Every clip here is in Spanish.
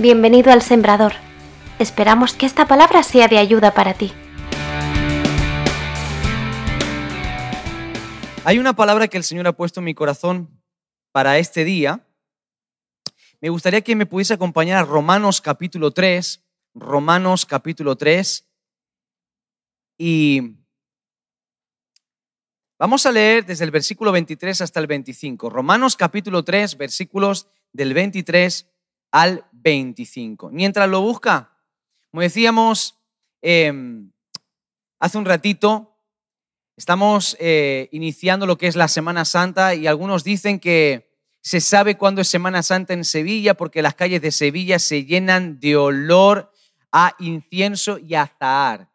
Bienvenido al Sembrador. Esperamos que esta palabra sea de ayuda para ti. Hay una palabra que el Señor ha puesto en mi corazón para este día. Me gustaría que me pudiese acompañar a Romanos capítulo 3, Romanos capítulo 3, y vamos a leer desde el versículo 23 hasta el 25. Romanos capítulo 3, versículos del 23 al 25. Mientras lo busca, como decíamos em, hace un ratito, estamos eh, iniciando lo que es la Semana Santa y algunos dicen que se sabe cuándo es Semana Santa en Sevilla porque las calles de Sevilla se llenan de olor a incienso y azahar.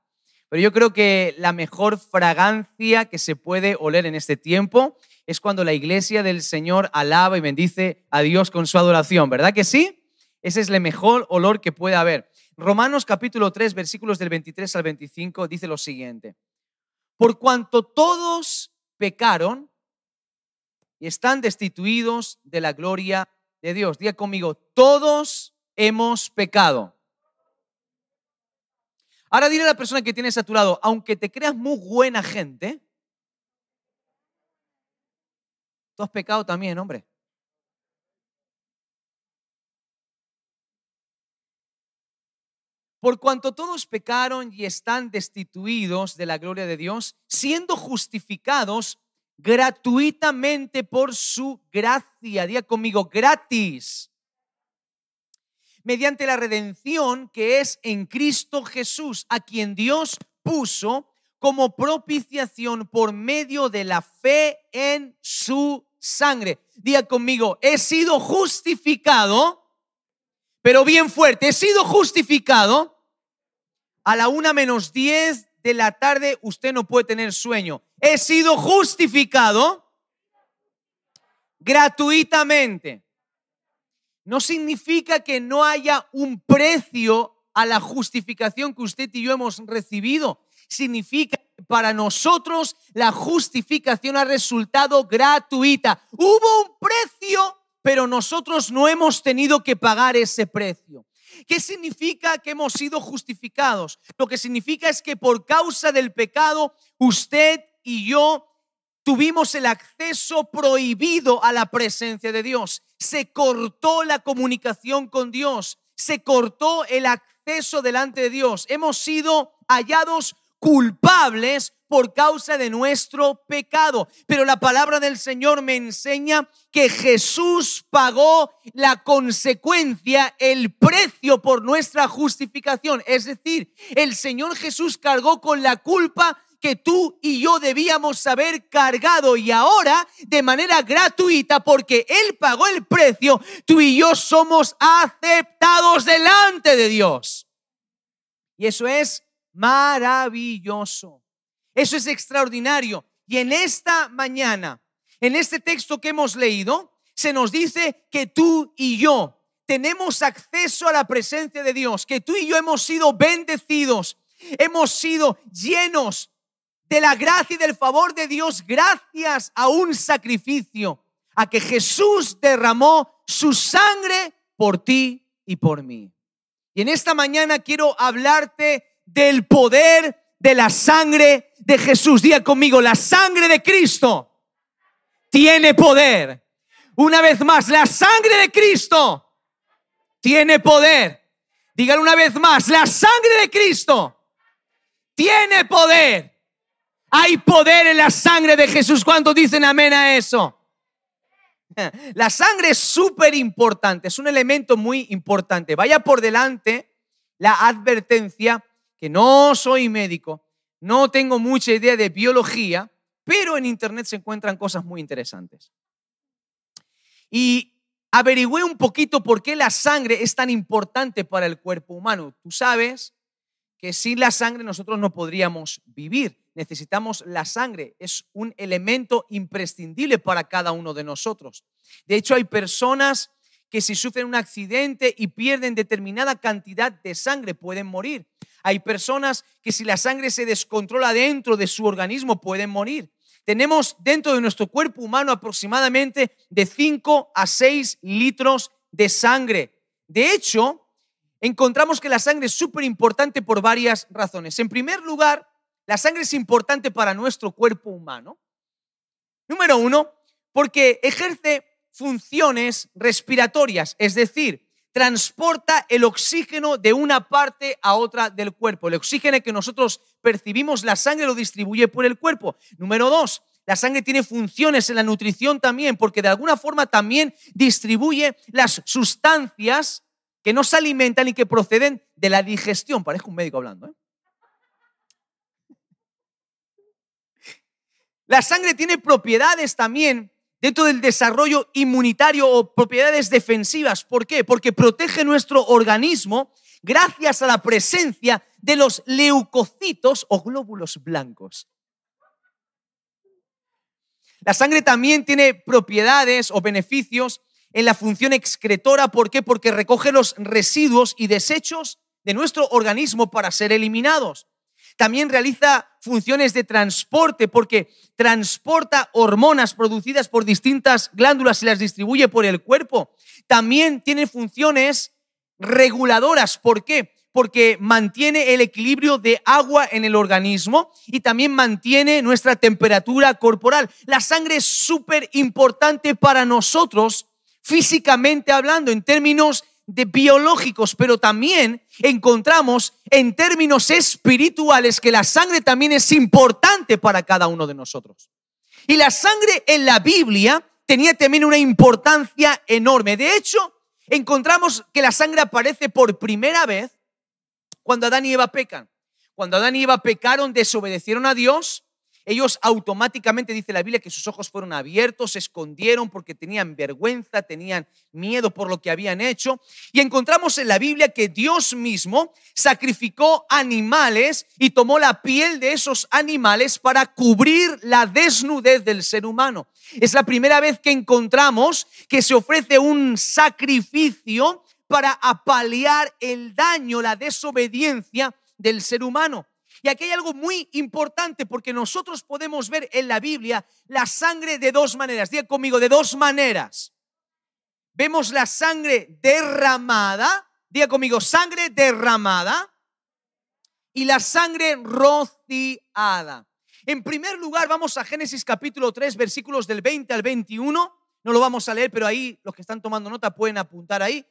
Pero yo creo que la mejor fragancia que se puede oler en este tiempo es cuando la iglesia del Señor alaba y bendice a Dios con su adoración, ¿verdad que sí? Ese es el mejor olor que puede haber. Romanos capítulo 3, versículos del 23 al 25 dice lo siguiente. Por cuanto todos pecaron y están destituidos de la gloria de Dios. Diga conmigo, todos hemos pecado. Ahora dile a la persona que tienes a tu lado, aunque te creas muy buena gente, tú has pecado también, hombre. Por cuanto todos pecaron y están destituidos de la gloria de Dios, siendo justificados gratuitamente por su gracia. Día conmigo, gratis. Mediante la redención que es en Cristo Jesús, a quien Dios puso como propiciación por medio de la fe en su sangre. Día conmigo, he sido justificado, pero bien fuerte, he sido justificado a la una menos diez de la tarde usted no puede tener sueño. He sido justificado gratuitamente. No significa que no haya un precio a la justificación que usted y yo hemos recibido. Significa que para nosotros la justificación ha resultado gratuita. Hubo un precio, pero nosotros no hemos tenido que pagar ese precio. ¿Qué significa que hemos sido justificados? Lo que significa es que por causa del pecado, usted y yo tuvimos el acceso prohibido a la presencia de Dios. Se cortó la comunicación con Dios. Se cortó el acceso delante de Dios. Hemos sido hallados culpables por causa de nuestro pecado. Pero la palabra del Señor me enseña que Jesús pagó la consecuencia, el precio por nuestra justificación. Es decir, el Señor Jesús cargó con la culpa que tú y yo debíamos haber cargado y ahora de manera gratuita porque Él pagó el precio, tú y yo somos aceptados delante de Dios. Y eso es maravilloso. Eso es extraordinario. Y en esta mañana, en este texto que hemos leído, se nos dice que tú y yo tenemos acceso a la presencia de Dios, que tú y yo hemos sido bendecidos, hemos sido llenos de la gracia y del favor de Dios gracias a un sacrificio, a que Jesús derramó su sangre por ti y por mí. Y en esta mañana quiero hablarte del poder de la sangre de Jesús. Diga conmigo, la sangre de Cristo tiene poder. Una vez más, la sangre de Cristo tiene poder. Dígalo una vez más, la sangre de Cristo tiene poder. Hay poder en la sangre de Jesús. ¿Cuántos dicen amén a eso? La sangre es súper importante, es un elemento muy importante. Vaya por delante la advertencia que no soy médico, no tengo mucha idea de biología, pero en Internet se encuentran cosas muy interesantes. Y averigüé un poquito por qué la sangre es tan importante para el cuerpo humano. Tú sabes que sin la sangre nosotros no podríamos vivir. Necesitamos la sangre, es un elemento imprescindible para cada uno de nosotros. De hecho, hay personas que si sufren un accidente y pierden determinada cantidad de sangre pueden morir. Hay personas que si la sangre se descontrola dentro de su organismo pueden morir. Tenemos dentro de nuestro cuerpo humano aproximadamente de 5 a 6 litros de sangre. De hecho, encontramos que la sangre es súper importante por varias razones. En primer lugar, la sangre es importante para nuestro cuerpo humano. Número uno, porque ejerce funciones respiratorias, es decir, transporta el oxígeno de una parte a otra del cuerpo. El oxígeno que nosotros percibimos, la sangre lo distribuye por el cuerpo. Número dos, la sangre tiene funciones en la nutrición también, porque de alguna forma también distribuye las sustancias que no se alimentan y que proceden de la digestión. Parezco un médico hablando. ¿eh? La sangre tiene propiedades también dentro del desarrollo inmunitario o propiedades defensivas. ¿Por qué? Porque protege nuestro organismo gracias a la presencia de los leucocitos o glóbulos blancos. La sangre también tiene propiedades o beneficios en la función excretora. ¿Por qué? Porque recoge los residuos y desechos de nuestro organismo para ser eliminados. También realiza funciones de transporte porque transporta hormonas producidas por distintas glándulas y las distribuye por el cuerpo. También tiene funciones reguladoras. ¿Por qué? Porque mantiene el equilibrio de agua en el organismo y también mantiene nuestra temperatura corporal. La sangre es súper importante para nosotros físicamente hablando, en términos de biológicos, pero también encontramos en términos espirituales que la sangre también es importante para cada uno de nosotros. Y la sangre en la Biblia tenía también una importancia enorme. De hecho, encontramos que la sangre aparece por primera vez cuando Adán y Eva pecan. Cuando Adán y Eva pecaron, desobedecieron a Dios ellos automáticamente, dice la Biblia, que sus ojos fueron abiertos, se escondieron porque tenían vergüenza, tenían miedo por lo que habían hecho. Y encontramos en la Biblia que Dios mismo sacrificó animales y tomó la piel de esos animales para cubrir la desnudez del ser humano. Es la primera vez que encontramos que se ofrece un sacrificio para apalear el daño, la desobediencia del ser humano. Y aquí hay algo muy importante porque nosotros podemos ver en la Biblia la sangre de dos maneras. Diga conmigo, de dos maneras. Vemos la sangre derramada, diga conmigo, sangre derramada y la sangre rociada. En primer lugar, vamos a Génesis capítulo 3, versículos del 20 al 21. No lo vamos a leer, pero ahí los que están tomando nota pueden apuntar ahí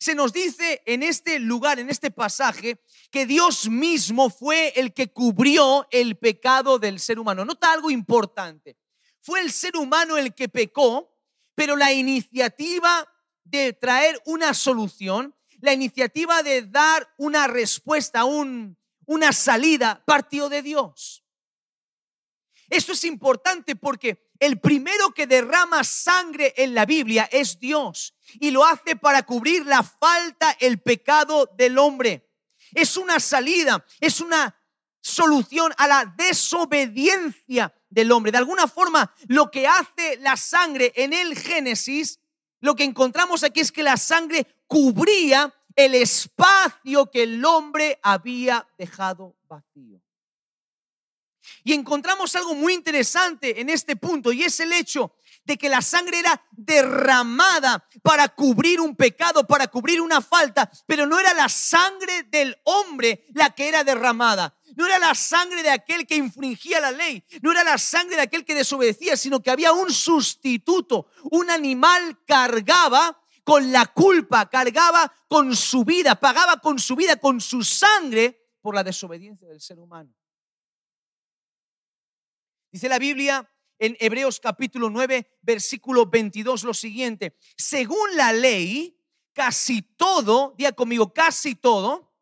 se nos dice en este lugar, en este pasaje, que Dios mismo fue el que cubrió el pecado del ser humano. Nota algo importante. Fue el ser humano el que pecó, pero la iniciativa de traer una solución, la iniciativa de dar una respuesta, un, una salida, partió de Dios. Esto es importante porque el primero que derrama sangre en la Biblia es Dios y lo hace para cubrir la falta, el pecado del hombre. Es una salida, es una solución a la desobediencia del hombre. De alguna forma, lo que hace la sangre en el Génesis, lo que encontramos aquí es que la sangre cubría el espacio que el hombre había dejado vacío. Y encontramos algo muy interesante en este punto y es el hecho de que la sangre era derramada para cubrir un pecado, para cubrir una falta, pero no era la sangre del hombre la que era derramada. No era la sangre de aquel que infringía la ley, no era la sangre de aquel que desobedecía, sino que había un sustituto. Un animal cargaba con la culpa, cargaba con su vida, pagaba con su vida, con su sangre por la desobediencia del ser humano. Dice la Biblia en Hebreos capítulo 9, versículo 22 lo siguiente. Según la ley, casi todo, diga conmigo, casi todo,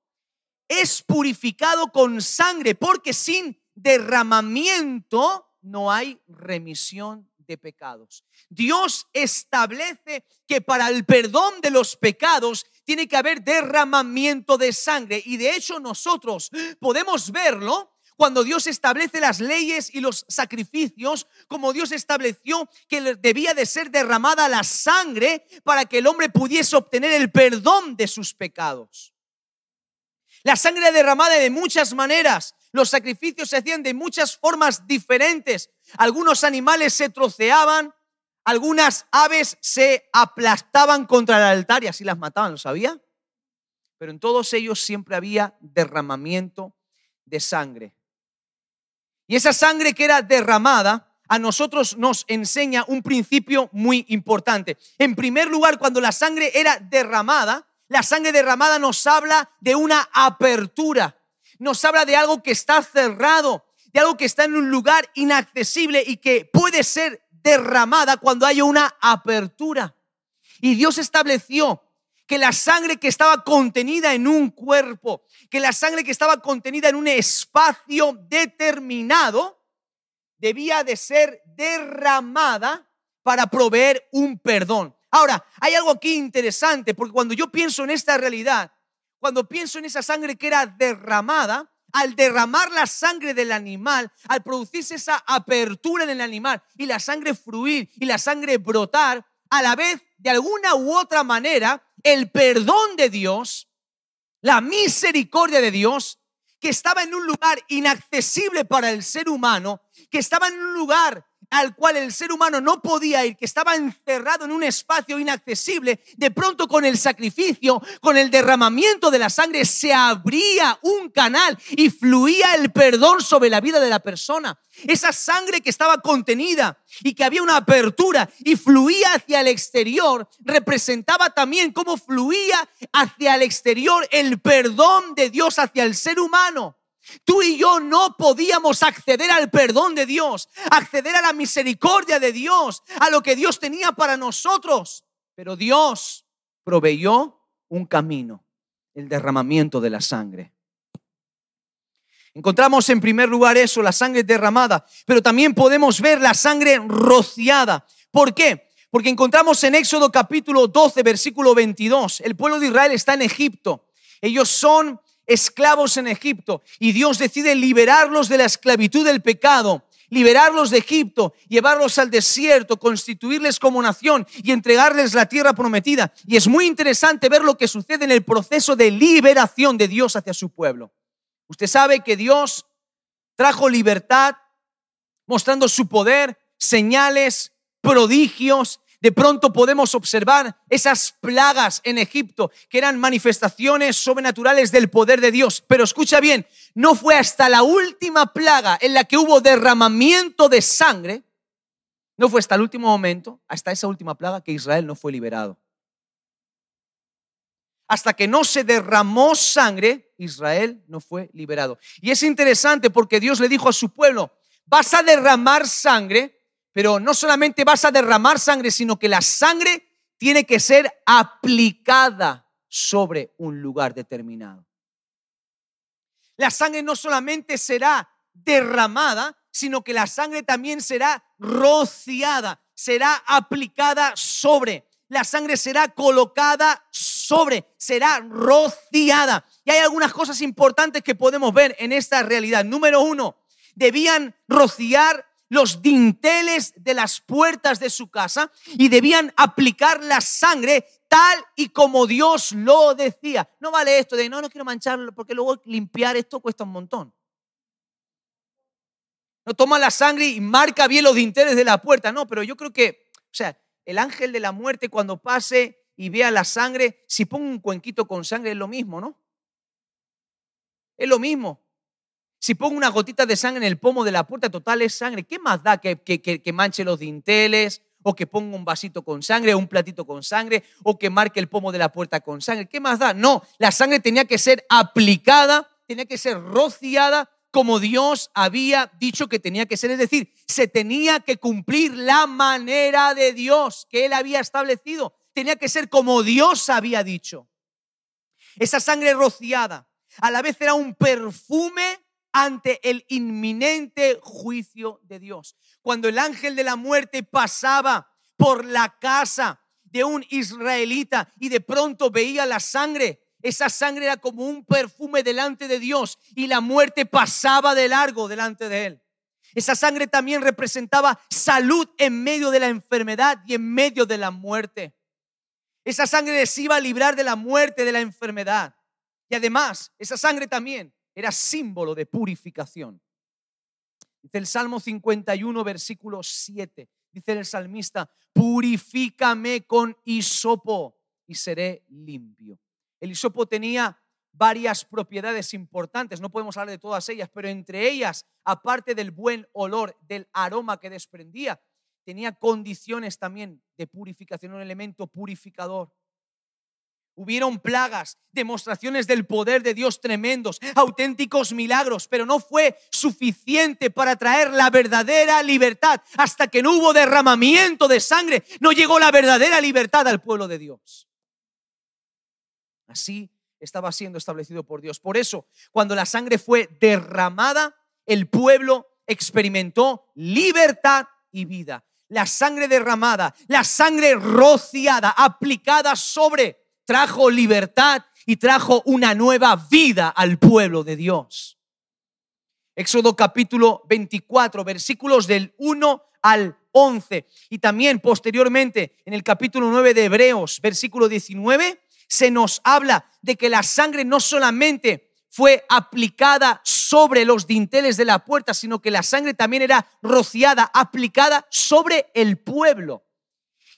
es purificado con sangre, porque sin derramamiento no hay remisión de pecados. Dios establece que para el perdón de los pecados tiene que haber derramamiento de sangre. Y de hecho nosotros podemos verlo cuando Dios establece las leyes y los sacrificios, como Dios estableció que debía de ser derramada la sangre para que el hombre pudiese obtener el perdón de sus pecados. La sangre derramada de muchas maneras. Los sacrificios se hacían de muchas formas diferentes. Algunos animales se troceaban, algunas aves se aplastaban contra el altar y así las mataban, ¿lo sabía? pero en todos ellos siempre había derramamiento de sangre. Y esa sangre que era derramada a nosotros nos enseña un principio muy importante. En primer lugar, cuando la sangre era derramada, la sangre derramada nos habla de una apertura, nos habla de algo que está cerrado, de algo que está en un lugar inaccesible y que puede ser derramada cuando haya una apertura. Y Dios estableció que la sangre que estaba contenida en un cuerpo, que la sangre que estaba contenida en un espacio determinado, debía de ser derramada para proveer un perdón. Ahora, hay algo aquí interesante, porque cuando yo pienso en esta realidad, cuando pienso en esa sangre que era derramada, al derramar la sangre del animal, al producirse esa apertura en el animal y la sangre fluir y la sangre brotar, a la vez, de alguna u otra manera, el perdón de Dios, la misericordia de Dios, que estaba en un lugar inaccesible para el ser humano, que estaba en un lugar al cual el ser humano no podía ir, que estaba encerrado en un espacio inaccesible, de pronto con el sacrificio, con el derramamiento de la sangre, se abría un canal y fluía el perdón sobre la vida de la persona. Esa sangre que estaba contenida y que había una apertura y fluía hacia el exterior, representaba también cómo fluía hacia el exterior el perdón de Dios hacia el ser humano. Tú y yo no podíamos acceder al perdón de Dios, acceder a la misericordia de Dios, a lo que Dios tenía para nosotros. Pero Dios proveyó un camino, el derramamiento de la sangre. Encontramos en primer lugar eso, la sangre derramada, pero también podemos ver la sangre rociada. ¿Por qué? Porque encontramos en Éxodo capítulo 12, versículo 22, el pueblo de Israel está en Egipto. Ellos son esclavos en Egipto y Dios decide liberarlos de la esclavitud del pecado, liberarlos de Egipto, llevarlos al desierto, constituirles como nación y entregarles la tierra prometida. Y es muy interesante ver lo que sucede en el proceso de liberación de Dios hacia su pueblo. Usted sabe que Dios trajo libertad mostrando su poder, señales, prodigios, de pronto podemos observar esas plagas en Egipto, que eran manifestaciones sobrenaturales del poder de Dios. Pero escucha bien, no fue hasta la última plaga en la que hubo derramamiento de sangre, no fue hasta el último momento, hasta esa última plaga, que Israel no fue liberado. Hasta que no se derramó sangre, Israel no fue liberado. Y es interesante porque Dios le dijo a su pueblo, vas a derramar sangre pero no solamente vas a derramar sangre, sino que la sangre tiene que ser aplicada sobre un lugar determinado. La sangre no solamente será derramada, sino que la sangre también será rociada, será aplicada sobre. La sangre será colocada sobre, será rociada. Y hay algunas cosas importantes que podemos ver en esta realidad. Número uno, debían rociar los dinteles de las puertas de su casa y debían aplicar la sangre tal y como Dios lo decía. No vale esto de, no, no quiero mancharlo porque luego limpiar esto cuesta un montón. No toma la sangre y marca bien los dinteles de la puerta. No, pero yo creo que, o sea, el ángel de la muerte cuando pase y vea la sangre, si pongo un cuenquito con sangre es lo mismo, ¿no? Es lo mismo. Si pongo una gotita de sangre en el pomo de la puerta, total es sangre. ¿Qué más da que, que, manche los dinteles? O que ponga un vasito con sangre, o un platito con sangre, o que marque el pomo de la puerta con sangre. ¿Qué más da? No, la sangre tenía que ser aplicada, tenía que ser rociada como Dios había dicho que tenía que ser. Es decir, se tenía que cumplir la manera de Dios que Él había establecido. Tenía que ser como Dios había dicho. Esa sangre rociada a la vez era un perfume ante el inminente juicio de Dios. Cuando el ángel de la muerte pasaba por la casa de un israelita y de pronto veía la sangre, esa sangre era como un perfume delante de Dios y la muerte pasaba de largo delante de él. Esa sangre también representaba salud en medio de la enfermedad y en medio de la muerte. Esa sangre les iba a librar de la muerte, de la enfermedad. Y además, esa sangre también era símbolo de purificación. Dice el Salmo 51, versículo 7. Dice el salmista, purifícame con hisopo y seré limpio. El hisopo tenía varias propiedades importantes, no podemos hablar de todas ellas, pero entre ellas, aparte del buen olor, del aroma que desprendía, tenía condiciones también de purificación, un elemento purificador. Hubieron plagas, demostraciones del poder de Dios tremendos, auténticos milagros, pero no fue suficiente para traer la verdadera libertad. Hasta que no hubo derramamiento de sangre, no llegó la verdadera libertad al pueblo de Dios. Así estaba siendo establecido por Dios. Por eso, cuando la sangre fue derramada, el pueblo experimentó libertad y vida. La sangre derramada, la sangre rociada, aplicada sobre trajo libertad y trajo una nueva vida al pueblo de Dios. Éxodo capítulo 24, versículos del 1 al 11. Y también posteriormente en el capítulo 9 de Hebreos, versículo 19, se nos habla de que la sangre no solamente fue aplicada sobre los dinteles de la puerta, sino que la sangre también era rociada, aplicada sobre el pueblo.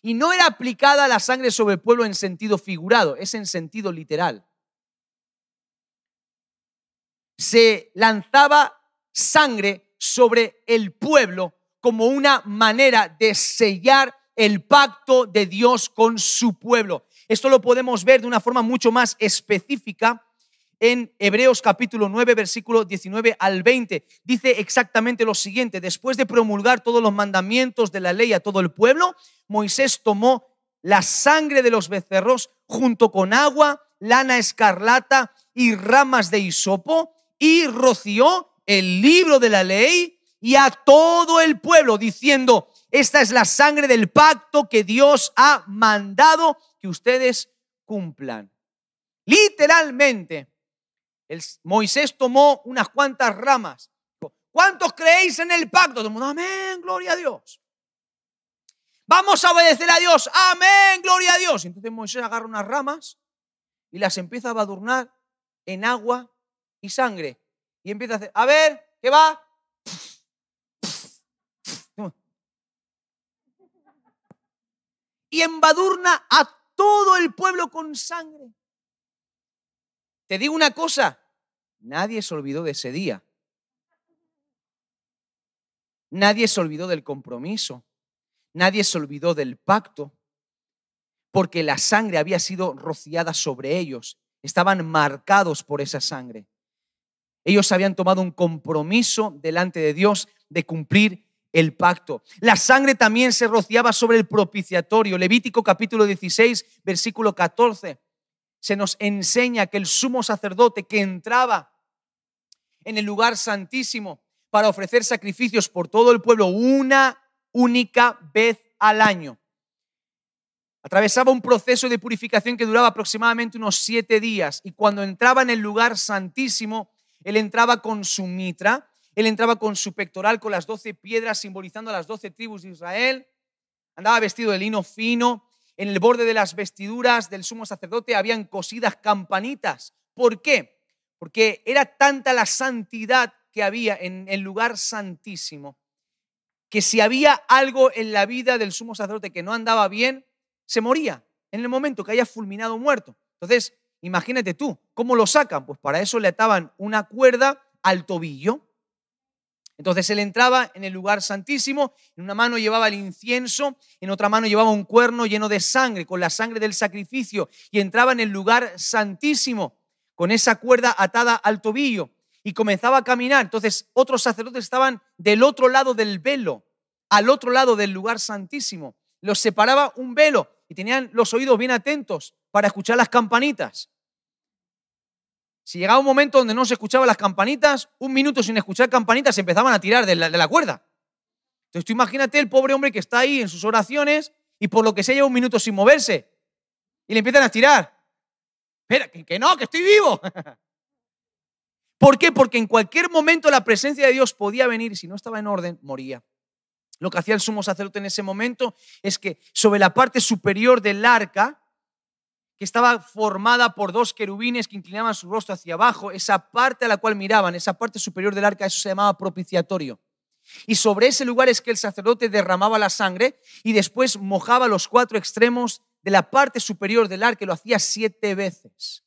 Y no era aplicada la sangre sobre el pueblo en sentido figurado, es en sentido literal. Se lanzaba sangre sobre el pueblo como una manera de sellar el pacto de Dios con su pueblo. Esto lo podemos ver de una forma mucho más específica en Hebreos capítulo 9, versículo 19 al 20. Dice exactamente lo siguiente, después de promulgar todos los mandamientos de la ley a todo el pueblo, Moisés tomó la sangre de los becerros junto con agua, lana escarlata y ramas de hisopo y roció el libro de la ley y a todo el pueblo diciendo, esta es la sangre del pacto que Dios ha mandado que ustedes cumplan. Literalmente, Moisés tomó unas cuantas ramas. ¿Cuántos creéis en el pacto? Todo el mundo, amén, gloria a Dios. Vamos a obedecer a Dios, amén, gloria a Dios. Entonces Moisés agarra unas ramas y las empieza a badurnar en agua y sangre. Y empieza a hacer, a ver, ¿qué va? Y embadurna a todo el pueblo con sangre. Te digo una cosa, nadie se olvidó de ese día. Nadie se olvidó del compromiso. Nadie se olvidó del pacto. Porque la sangre había sido rociada sobre ellos. Estaban marcados por esa sangre. Ellos habían tomado un compromiso delante de Dios de cumplir el pacto. La sangre también se rociaba sobre el propiciatorio. Levítico capítulo 16, versículo 14 se nos enseña que el sumo sacerdote que entraba en el lugar santísimo para ofrecer sacrificios por todo el pueblo una única vez al año, atravesaba un proceso de purificación que duraba aproximadamente unos siete días y cuando entraba en el lugar santísimo, él entraba con su mitra, él entraba con su pectoral, con las doce piedras simbolizando a las doce tribus de Israel, andaba vestido de lino fino, en el borde de las vestiduras del sumo sacerdote habían cosidas campanitas. ¿Por qué? Porque era tanta la santidad que había en el lugar santísimo que si había algo en la vida del sumo sacerdote que no andaba bien, se moría en el momento que haya fulminado muerto. Entonces, imagínate tú, ¿cómo lo sacan? Pues para eso le ataban una cuerda al tobillo entonces él entraba en el lugar santísimo, en una mano llevaba el incienso, en otra mano llevaba un cuerno lleno de sangre, con la sangre del sacrificio, y entraba en el lugar santísimo, con esa cuerda atada al tobillo, y comenzaba a caminar. Entonces otros sacerdotes estaban del otro lado del velo, al otro lado del lugar santísimo. Los separaba un velo y tenían los oídos bien atentos para escuchar las campanitas. Si llegaba un momento donde no se escuchaban las campanitas, un minuto sin escuchar campanitas se empezaban a tirar de la, cuerda. Entonces tú imagínate el pobre hombre que está ahí en sus oraciones y por lo que se lleva un minuto sin moverse y le empiezan a tirar. Espera, que, que no, que estoy vivo. ¿Por qué? Porque en cualquier momento la presencia de Dios podía venir y si no estaba en orden, moría. Lo que hacía el sumo sacerdote en ese momento es que sobre la parte superior del arca que estaba formada por dos querubines que inclinaban su rostro hacia abajo, esa parte a la cual miraban, esa parte superior del arca, eso se llamaba propiciatorio. Y sobre ese lugar es que el sacerdote derramaba la sangre y después mojaba los cuatro extremos de la parte superior del arca, lo hacía siete veces.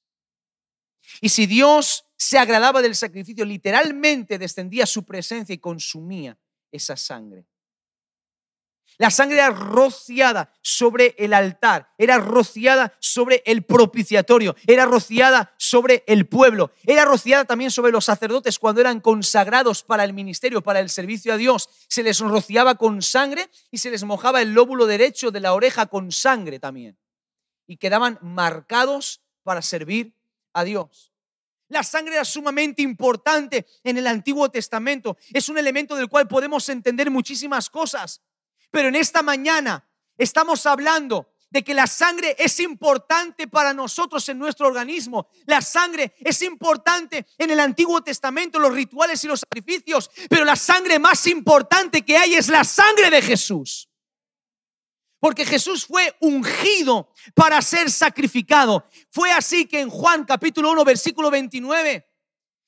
Y si Dios se agradaba del sacrificio, literalmente descendía su presencia y consumía esa sangre. La sangre era rociada sobre el altar, era rociada sobre el propiciatorio, era rociada sobre el pueblo, era rociada también sobre los sacerdotes cuando eran consagrados para el ministerio, para el servicio a Dios. Se les rociaba con sangre y se les mojaba el lóbulo derecho de la oreja con sangre también. Y quedaban marcados para servir a Dios. La sangre era sumamente importante en el Antiguo Testamento. Es un elemento del cual podemos entender muchísimas cosas. Pero en esta mañana estamos hablando de que la sangre es importante para nosotros en nuestro organismo. La sangre es importante en el Antiguo Testamento, los rituales y los sacrificios, pero la sangre más importante que hay es la sangre de Jesús. Porque Jesús fue ungido para ser sacrificado. Fue así que en Juan capítulo 1 versículo 29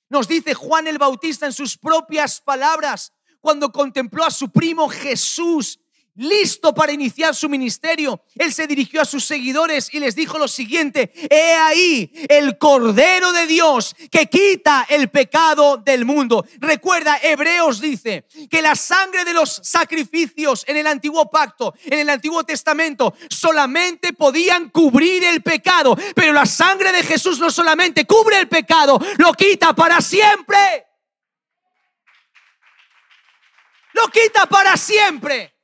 nos dice Juan el Bautista en sus propias palabras, cuando contempló a su primo Jesús listo para iniciar su ministerio, él se dirigió a sus seguidores y les dijo lo siguiente, he ahí el Cordero de Dios que quita el pecado del mundo. Recuerda, Hebreos dice que la sangre de los sacrificios en el antiguo pacto, en el antiguo testamento, solamente podían cubrir el pecado, pero la sangre de Jesús no solamente cubre el pecado, lo quita para siempre. Lo quita para siempre.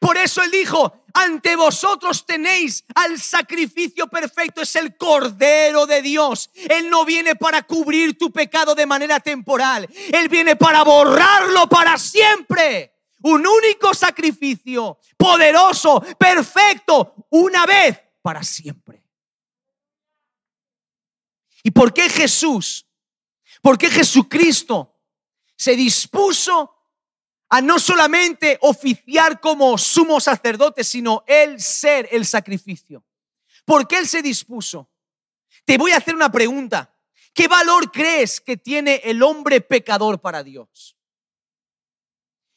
Por eso él dijo, ante vosotros tenéis al sacrificio perfecto, es el Cordero de Dios. Él no viene para cubrir tu pecado de manera temporal, Él viene para borrarlo para siempre. Un único sacrificio, poderoso, perfecto, una vez, para siempre. ¿Y por qué Jesús? ¿Por qué Jesucristo se dispuso a no solamente oficiar como sumo sacerdote, sino él ser el sacrificio. ¿Por qué él se dispuso? Te voy a hacer una pregunta. ¿Qué valor crees que tiene el hombre pecador para Dios?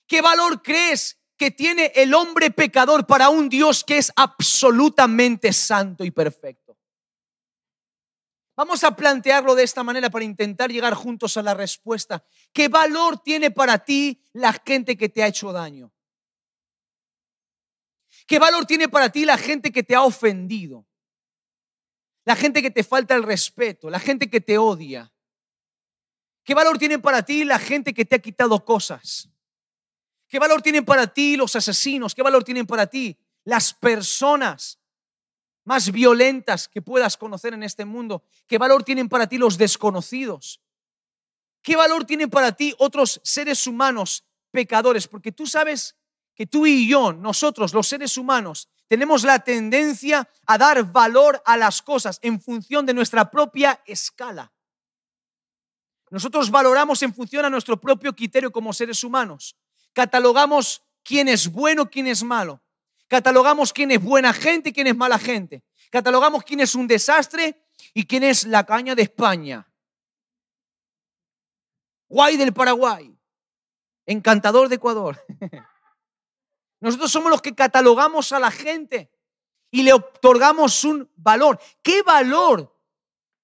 ¿Qué valor crees que tiene el hombre pecador para un Dios que es absolutamente santo y perfecto? Vamos a plantearlo de esta manera para intentar llegar juntos a la respuesta. ¿Qué valor tiene para ti la gente que te ha hecho daño? ¿Qué valor tiene para ti la gente que te ha ofendido? La gente que te falta el respeto, la gente que te odia. ¿Qué valor tiene para ti la gente que te ha quitado cosas? ¿Qué valor tienen para ti los asesinos? ¿Qué valor tienen para ti las personas más violentas que puedas conocer en este mundo? ¿Qué valor tienen para ti los desconocidos? ¿Qué valor tienen para ti otros seres humanos pecadores? Porque tú sabes que tú y yo, nosotros los seres humanos, tenemos la tendencia a dar valor a las cosas en función de nuestra propia escala. Nosotros valoramos en función a nuestro propio criterio como seres humanos. Catalogamos quién es bueno, quién es malo. Catalogamos quién es buena gente y quién es mala gente. Catalogamos quién es un desastre y quién es la caña de España. Guay del Paraguay. Encantador de Ecuador. Nosotros somos los que catalogamos a la gente y le otorgamos un valor. ¿Qué valor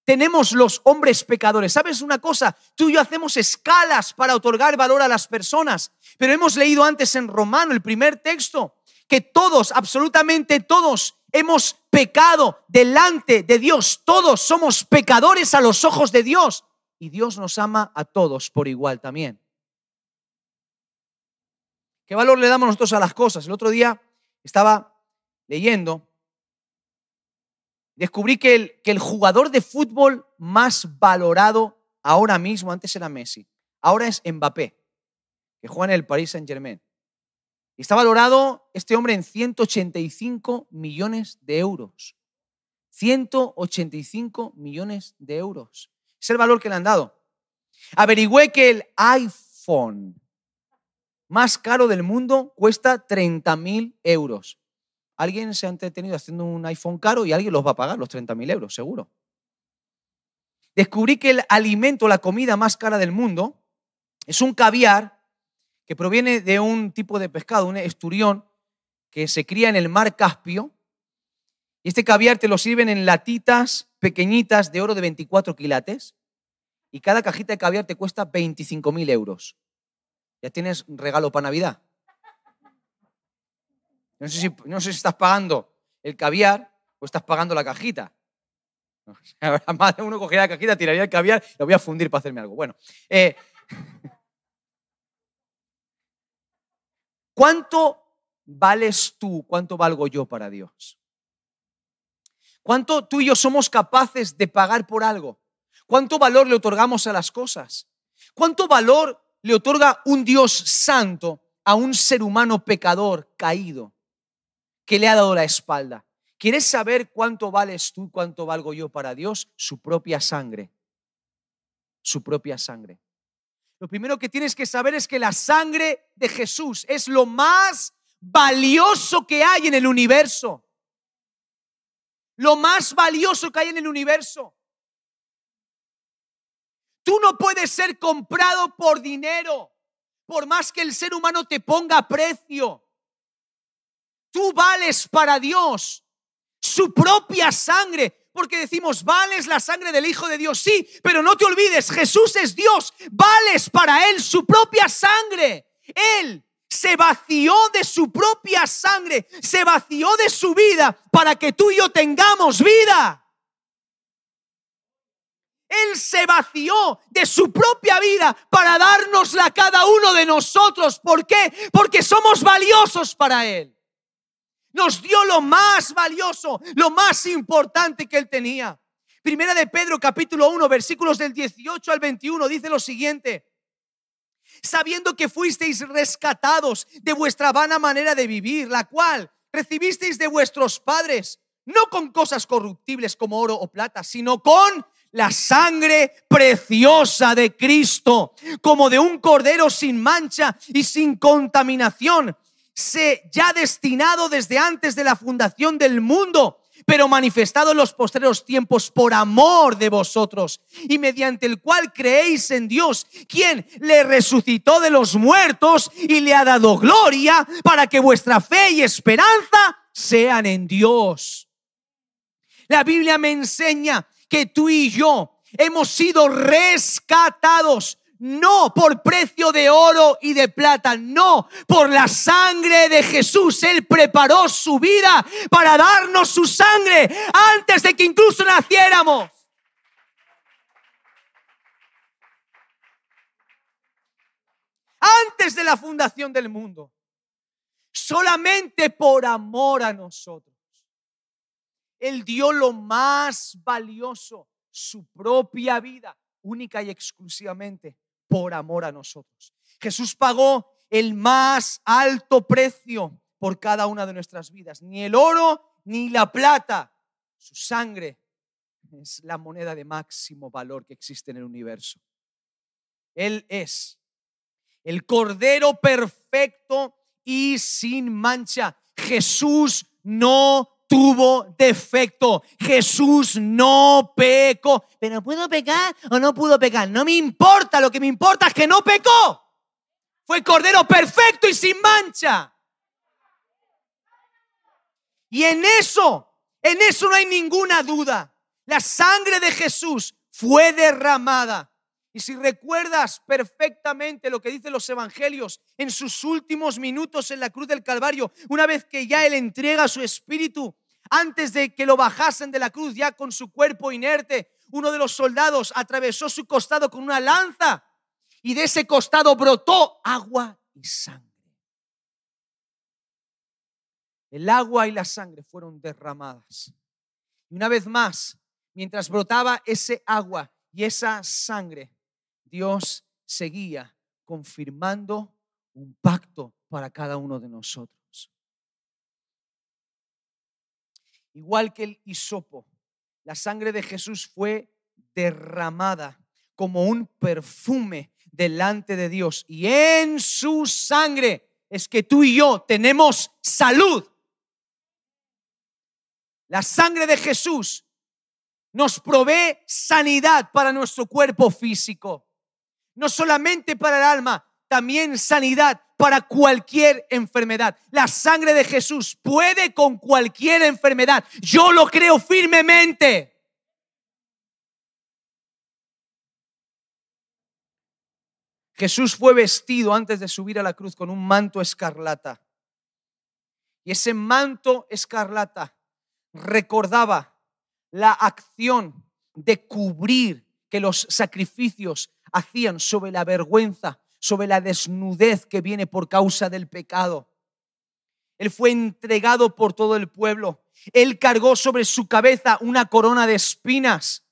tenemos los hombres pecadores? ¿Sabes una cosa? Tú y yo hacemos escalas para otorgar valor a las personas, pero hemos leído antes en Romano, el primer texto, que todos, absolutamente todos, hemos pecado delante de Dios. Todos somos pecadores a los ojos de Dios. Y Dios nos ama a todos por igual también. ¿Qué valor le damos nosotros a las cosas? El otro día estaba leyendo, descubrí que el, que el jugador de fútbol más valorado ahora mismo, antes era Messi, ahora es Mbappé, que juega en el Paris Saint Germain. Está valorado este hombre en 185 millones de euros. 185 millones de euros. Es el valor que le han dado. Averigüé que el iPhone más caro del mundo cuesta 30 mil euros. Alguien se ha entretenido haciendo un iPhone caro y alguien los va a pagar los 30 mil euros, seguro. Descubrí que el alimento, la comida más cara del mundo, es un caviar que proviene de un tipo de pescado, un esturión, que se cría en el mar Caspio Y este caviar te lo sirven en latitas pequeñitas de oro de 24 quilates. Y cada cajita de caviar te cuesta 25.000 euros. Ya tienes regalo para Navidad. No sé, si, no sé si estás pagando el caviar o estás pagando la cajita. Más de uno cogería la cajita, tiraría el caviar lo voy a fundir para hacerme algo. Bueno, eh, ¿cuánto vales tú? ¿Cuánto valgo yo para Dios? ¿Cuánto tú y yo somos capaces de pagar por algo? ¿Cuánto valor le otorgamos a las cosas? ¿Cuánto valor le otorga un Dios santo a un ser humano pecador caído que le ha dado la espalda? ¿Quieres saber cuánto vales tú, cuánto valgo yo para Dios? Su propia sangre. Su propia sangre. Lo primero que tienes que saber es que la sangre de Jesús es lo más valioso que hay en el universo lo más valioso que hay en el universo. Tú no puedes ser comprado por dinero, por más que el ser humano te ponga precio. Tú vales para Dios su propia sangre, porque decimos, vales la sangre del Hijo de Dios, sí, pero no te olvides, Jesús es Dios, vales para Él su propia sangre. Él se vació de su propia sangre, se vació de su vida para que tú y yo tengamos vida. Él se vació de su propia vida para dárnosla a cada uno de nosotros. ¿Por qué? Porque somos valiosos para Él. Nos dio lo más valioso, lo más importante que Él tenía. Primera de Pedro capítulo 1 versículos del 18 al 21 dice lo siguiente sabiendo que fuisteis rescatados de vuestra vana manera de vivir, la cual recibisteis de vuestros padres, no con cosas corruptibles como oro o plata, sino con la sangre preciosa de Cristo, como de un cordero sin mancha y sin contaminación, ya destinado desde antes de la fundación del mundo pero manifestado en los postreros tiempos por amor de vosotros y mediante el cual creéis en Dios, quien le resucitó de los muertos y le ha dado gloria para que vuestra fe y esperanza sean en Dios. La Biblia me enseña que tú y yo hemos sido rescatados no por precio de oro y de plata, no, por la sangre de Jesús. Él preparó su vida para darnos su sangre antes de que incluso naciéramos. Antes de la fundación del mundo. Solamente por amor a nosotros. Él dio lo más valioso, su propia vida, única y exclusivamente por amor a nosotros. Jesús pagó el más alto precio por cada una de nuestras vidas. Ni el oro ni la plata. Su sangre es la moneda de máximo valor que existe en el universo. Él es el Cordero perfecto y sin mancha. Jesús no tuvo defecto. Jesús no pecó. Pero ¿puedo pecar o no pudo pecar? No me importa, lo que me importa es que no pecó. Fue cordero perfecto y sin mancha. Y en eso, en eso no hay ninguna duda. La sangre de Jesús fue derramada y si recuerdas perfectamente lo que dicen los evangelios en sus últimos minutos en la cruz del Calvario, una vez que ya Él entrega su espíritu, antes de que lo bajasen de la cruz ya con su cuerpo inerte, uno de los soldados atravesó su costado con una lanza y de ese costado brotó agua y sangre. El agua y la sangre fueron derramadas. Y una vez más, mientras brotaba ese agua y esa sangre, Dios seguía confirmando un pacto para cada uno de nosotros. Igual que el hisopo, la sangre de Jesús fue derramada como un perfume delante de Dios. Y en su sangre es que tú y yo tenemos salud. La sangre de Jesús nos provee sanidad para nuestro cuerpo físico no solamente para el alma, también sanidad para cualquier enfermedad. La sangre de Jesús puede con cualquier enfermedad. Yo lo creo firmemente. Jesús fue vestido antes de subir a la cruz con un manto escarlata. Y ese manto escarlata recordaba la acción de cubrir que los sacrificios hacían sobre la vergüenza, sobre la desnudez que viene por causa del pecado. Él fue entregado por todo el pueblo. Él cargó sobre su cabeza una corona de espinas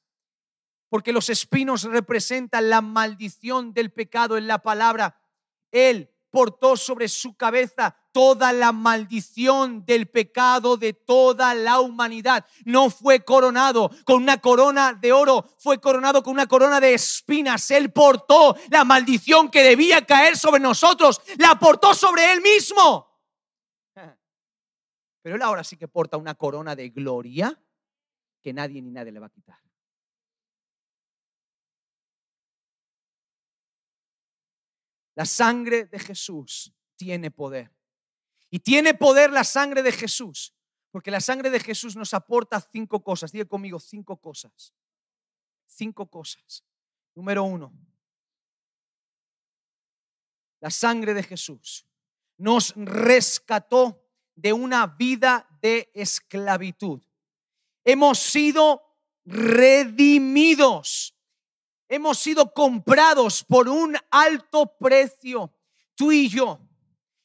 porque los espinos representan la maldición del pecado en la palabra. Él portó sobre su cabeza toda la maldición del pecado de toda la humanidad. No fue coronado con una corona de oro, fue coronado con una corona de espinas. Él portó la maldición que debía caer sobre nosotros, la portó sobre él mismo. Pero él ahora sí que porta una corona de gloria que nadie ni nadie le va a quitar. La sangre de Jesús tiene poder. Y tiene poder la sangre de Jesús, porque la sangre de Jesús nos aporta cinco cosas. Diga conmigo, cinco cosas. Cinco cosas. Número uno, la sangre de Jesús nos rescató de una vida de esclavitud. Hemos sido redimidos hemos sido comprados por un alto precio. Tú y yo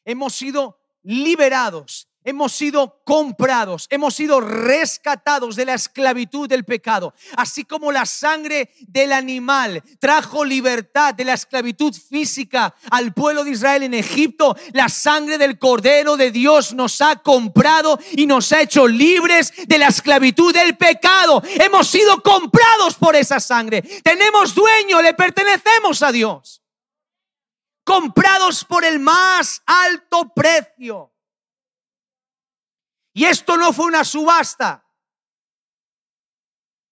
hemos sido liberados, hemos sido comprados, hemos sido rescatados de la esclavitud del pecado. Así como la sangre del animal trajo libertad de la esclavitud física al pueblo de Israel en Egipto, la sangre del Cordero de Dios nos ha comprado y nos ha hecho libres de la esclavitud del pecado. Hemos sido comprados por esa sangre. Tenemos dueño, le pertenecemos a Dios. Comprados por el más alto precio. Y esto no fue una subasta.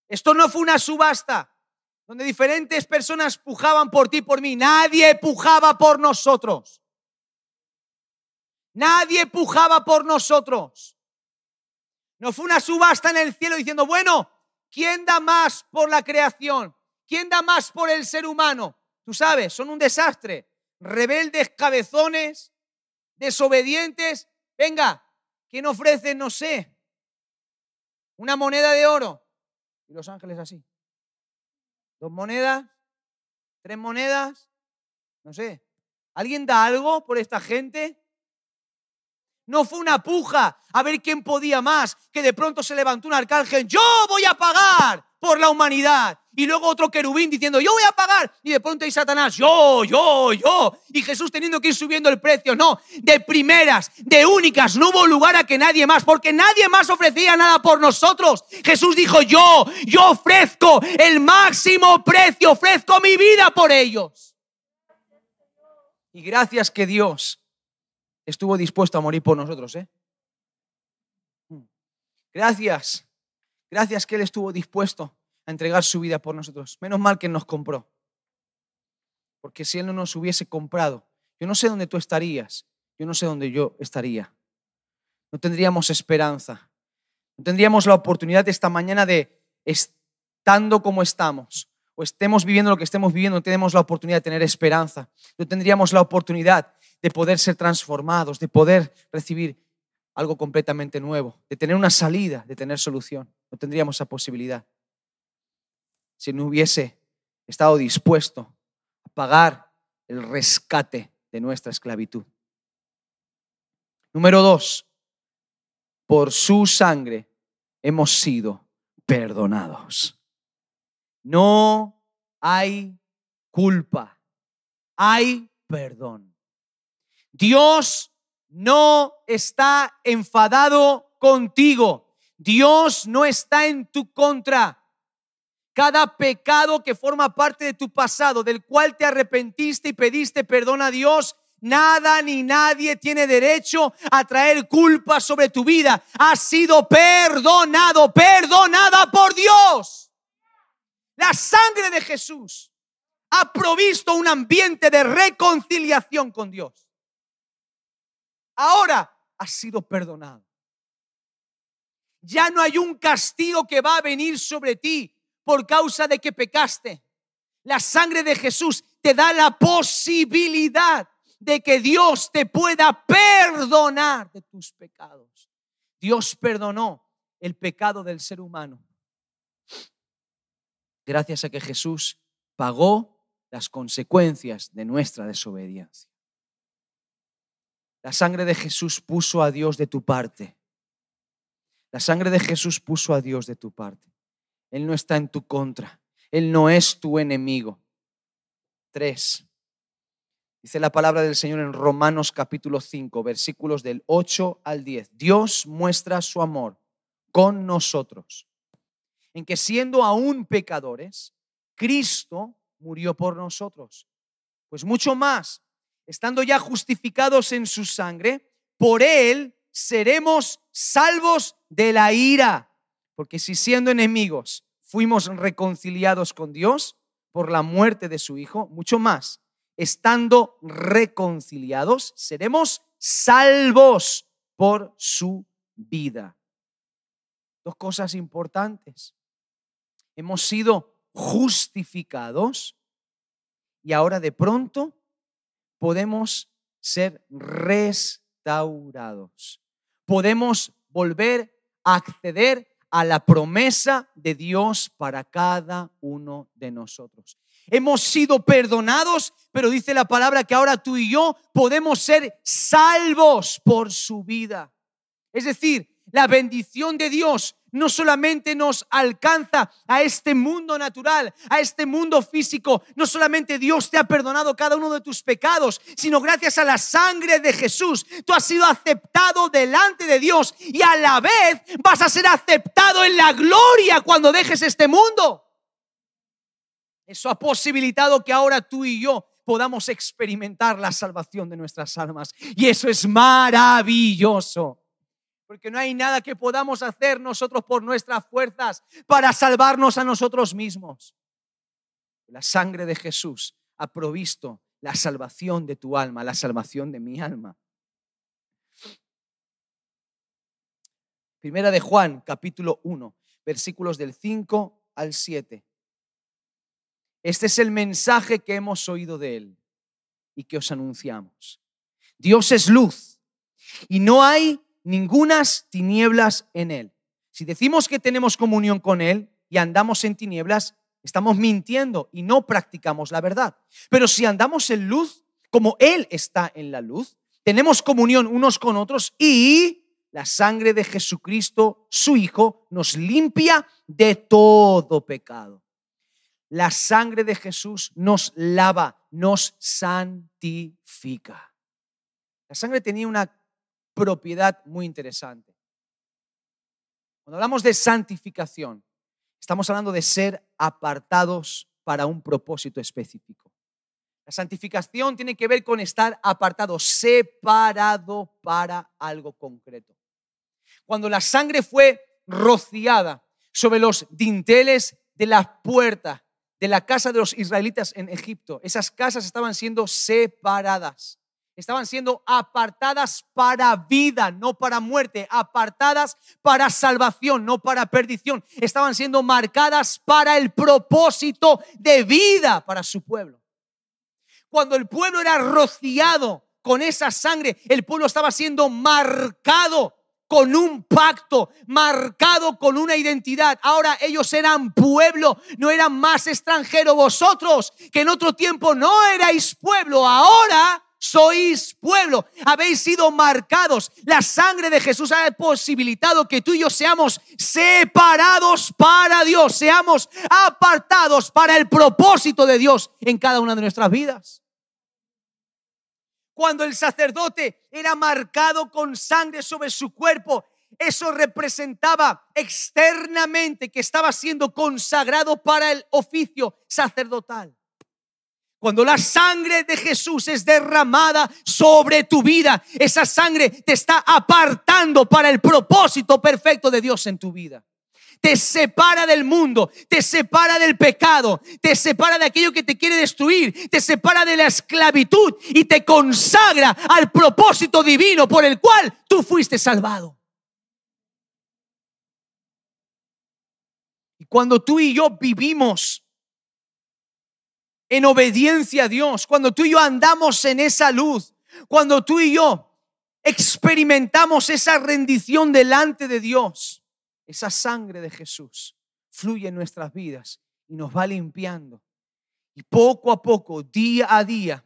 Esto no fue una subasta donde diferentes personas pujaban por ti, por mí. Nadie pujaba por nosotros. Nadie pujaba por nosotros. No fue una subasta en el cielo diciendo, bueno, ¿quién da más por la creación? ¿Quién da más por el ser humano? Tú sabes, son un desastre. Rebeldes, cabezones, desobedientes. Venga, ¿Quién ofrece, no sé, una moneda de oro? Y los ángeles así. Dos monedas, tres monedas, no sé. ¿Alguien da algo por esta gente? No fue una puja a ver quién podía más, que de pronto se levantó un arcángel, yo voy a pagar por la humanidad. Y luego otro querubín diciendo, yo voy a pagar. Y de pronto hay Satanás, yo, yo, yo. Y Jesús teniendo que ir subiendo el precio. No, de primeras, de únicas, no hubo lugar a que nadie más, porque nadie más ofrecía nada por nosotros. Jesús dijo, yo, yo ofrezco el máximo precio, ofrezco mi vida por ellos. Y gracias que Dios estuvo dispuesto a morir por nosotros. ¿eh? Gracias Gracias que Él estuvo dispuesto entregar su vida por nosotros. Menos mal que nos compró. Porque si Él no nos hubiese comprado, yo no sé dónde tú estarías, yo no sé dónde yo estaría. No tendríamos esperanza. No tendríamos la oportunidad esta mañana de, estando como estamos, o estemos viviendo lo que estemos viviendo, no tenemos la oportunidad de tener esperanza. No tendríamos la oportunidad de poder ser transformados, de poder recibir algo completamente nuevo, de tener una salida, de tener solución. No tendríamos esa posibilidad si no hubiese estado dispuesto a pagar el rescate de nuestra esclavitud. Número dos, por su sangre hemos sido perdonados. No hay culpa, hay perdón. Dios no está enfadado contigo. Dios no está en tu contra. Cada pecado que forma parte de tu pasado, del cual te arrepentiste y pediste perdón a Dios, nada ni nadie tiene derecho a traer culpa sobre tu vida. Has sido perdonado, perdonada por Dios. La sangre de Jesús ha provisto un ambiente de reconciliación con Dios. Ahora has sido perdonado. Ya no hay un castigo que va a venir sobre ti por causa de que pecaste. La sangre de Jesús te da la posibilidad de que Dios te pueda perdonar de tus pecados. Dios perdonó el pecado del ser humano. Gracias a que Jesús pagó las consecuencias de nuestra desobediencia. La sangre de Jesús puso a Dios de tu parte. La sangre de Jesús puso a Dios de tu parte. Él no está en tu contra. Él no es tu enemigo. Tres. Dice la palabra del Señor en Romanos capítulo 5, versículos del 8 al 10. Dios muestra su amor con nosotros, en que siendo aún pecadores, Cristo murió por nosotros. Pues mucho más, estando ya justificados en su sangre, por Él seremos salvos de la ira. Porque si siendo enemigos fuimos reconciliados con Dios por la muerte de su Hijo, mucho más, estando reconciliados, seremos salvos por su vida. Dos cosas importantes. Hemos sido justificados y ahora de pronto podemos ser restaurados. Podemos volver a acceder a la promesa de Dios para cada uno de nosotros. Hemos sido perdonados, pero dice la palabra que ahora tú y yo podemos ser salvos por su vida. Es decir, la bendición de Dios no solamente nos alcanza a este mundo natural, a este mundo físico, no solamente Dios te ha perdonado cada uno de tus pecados, sino gracias a la sangre de Jesús, tú has sido aceptado delante de Dios y a la vez vas a ser aceptado en la gloria cuando dejes este mundo. Eso ha posibilitado que ahora tú y yo podamos experimentar la salvación de nuestras almas. Y eso es maravilloso porque no hay nada que podamos hacer nosotros por nuestras fuerzas para salvarnos a nosotros mismos. La sangre de Jesús ha provisto la salvación de tu alma, la salvación de mi alma. Primera de Juan, capítulo 1, versículos del 5 al 7. Este es el mensaje que hemos oído de Él y que os anunciamos. Dios es luz y no hay ningunas tinieblas en Él. Si decimos que tenemos comunión con Él y andamos en tinieblas, estamos mintiendo y no practicamos la verdad. Pero si andamos en luz, como Él está en la luz, tenemos comunión unos con otros y la sangre de Jesucristo, su Hijo, nos limpia de todo pecado. La sangre de Jesús nos lava, nos santifica. La sangre tenía una propiedad muy interesante. Cuando hablamos de santificación, estamos hablando de ser apartados para un propósito específico. La santificación tiene que ver con estar apartado, separado para algo concreto. Cuando la sangre fue rociada sobre los dinteles de la puerta de la casa de los israelitas en Egipto, esas casas estaban siendo separadas estaban siendo apartadas para vida, no para muerte, apartadas para salvación, no para perdición. Estaban siendo marcadas para el propósito de vida para su pueblo. Cuando el pueblo era rociado con esa sangre, el pueblo estaba siendo marcado con un pacto, marcado con una identidad. Ahora ellos eran pueblo, no eran más extranjero vosotros, que en otro tiempo no erais pueblo, ahora sois pueblo, habéis sido marcados. La sangre de Jesús ha posibilitado que tú y yo seamos separados para Dios, seamos apartados para el propósito de Dios en cada una de nuestras vidas. Cuando el sacerdote era marcado con sangre sobre su cuerpo, eso representaba externamente que estaba siendo consagrado para el oficio sacerdotal. Cuando la sangre de Jesús es derramada sobre tu vida, esa sangre te está apartando para el propósito perfecto de Dios en tu vida. te separa del mundo, te separa del pecado, te separa de aquello que te quiere destruir, te separa de la esclavitud y te consagra al propósito divino por el cual tú fuiste salvado. Y cuando tú y yo vivimos en obediencia a Dios, cuando tú y yo andamos en esa luz, cuando tú y yo experimentamos esa rendición delante de Dios, esa sangre de Jesús fluye en nuestras vidas y nos va limpiando. Y poco a poco, día a día,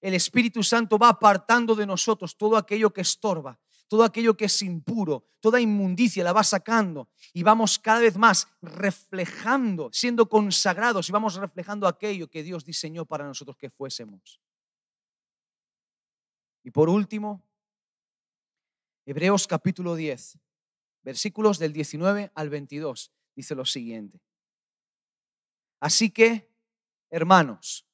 el Espíritu Santo va apartando de nosotros todo aquello que estorba, todo aquello que es impuro, toda inmundicia la va sacando y vamos cada vez más reflejando, siendo consagrados y vamos reflejando aquello que Dios diseñó para nosotros que fuésemos. Y por último, Hebreos capítulo 10, versículos del 19 al 22, dice lo siguiente. Así que, hermanos,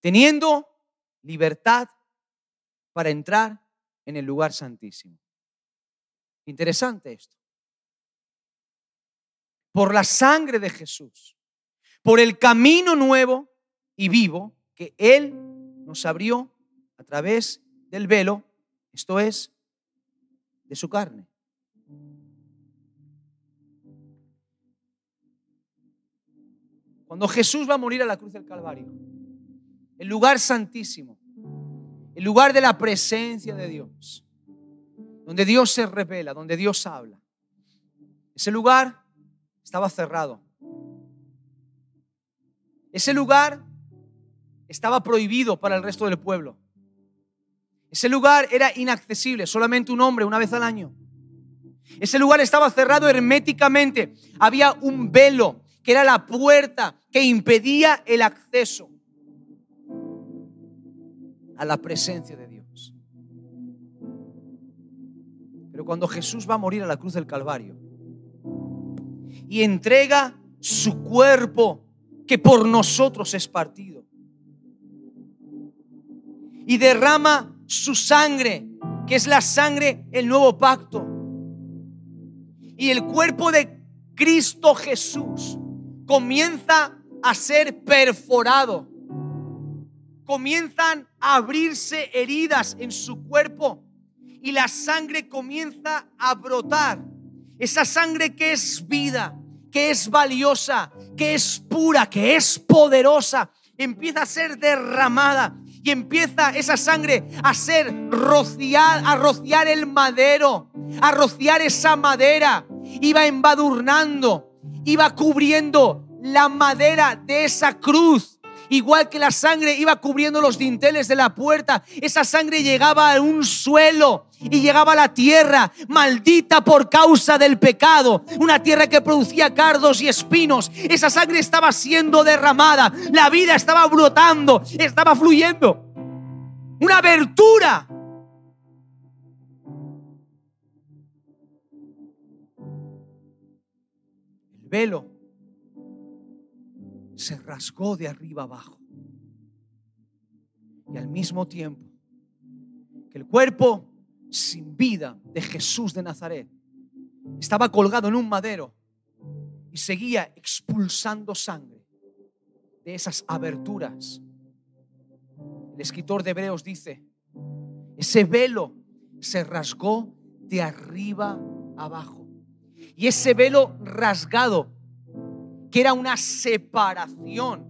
teniendo libertad para entrar en el lugar santísimo. Interesante esto. Por la sangre de Jesús, por el camino nuevo y vivo que Él nos abrió a través del velo esto es de su carne. Cuando Jesús va a morir a la cruz del Calvario, el lugar santísimo, el lugar de la presencia de Dios, donde Dios se revela, donde Dios habla, ese lugar estaba cerrado. Ese lugar estaba prohibido para el resto del pueblo. Ese lugar era inaccesible, solamente un hombre una vez al año. Ese lugar estaba cerrado herméticamente. Había un velo que era la puerta que impedía el acceso a la presencia de Dios. Pero cuando Jesús va a morir a la cruz del Calvario y entrega su cuerpo que por nosotros es partido y derrama su sangre, que es la sangre, el nuevo pacto. Y el cuerpo de Cristo Jesús comienza a ser perforado. Comienzan abrirse heridas en su cuerpo y la sangre comienza a brotar. Esa sangre que es vida, que es valiosa, que es pura, que es poderosa, empieza a ser derramada y empieza esa sangre a ser rociar, a rociar el madero, a rociar esa madera. Iba embadurnando, iba cubriendo la madera de esa cruz. Igual que la sangre iba cubriendo los dinteles de la puerta, esa sangre llegaba a un suelo y llegaba a la tierra maldita por causa del pecado, una tierra que producía cardos y espinos. Esa sangre estaba siendo derramada, la vida estaba brotando, estaba fluyendo. Una abertura. El velo se rasgó de arriba abajo. Y al mismo tiempo que el cuerpo sin vida de Jesús de Nazaret estaba colgado en un madero y seguía expulsando sangre de esas aberturas. El escritor de Hebreos dice, ese velo se rasgó de arriba abajo. Y ese velo rasgado, que era una separación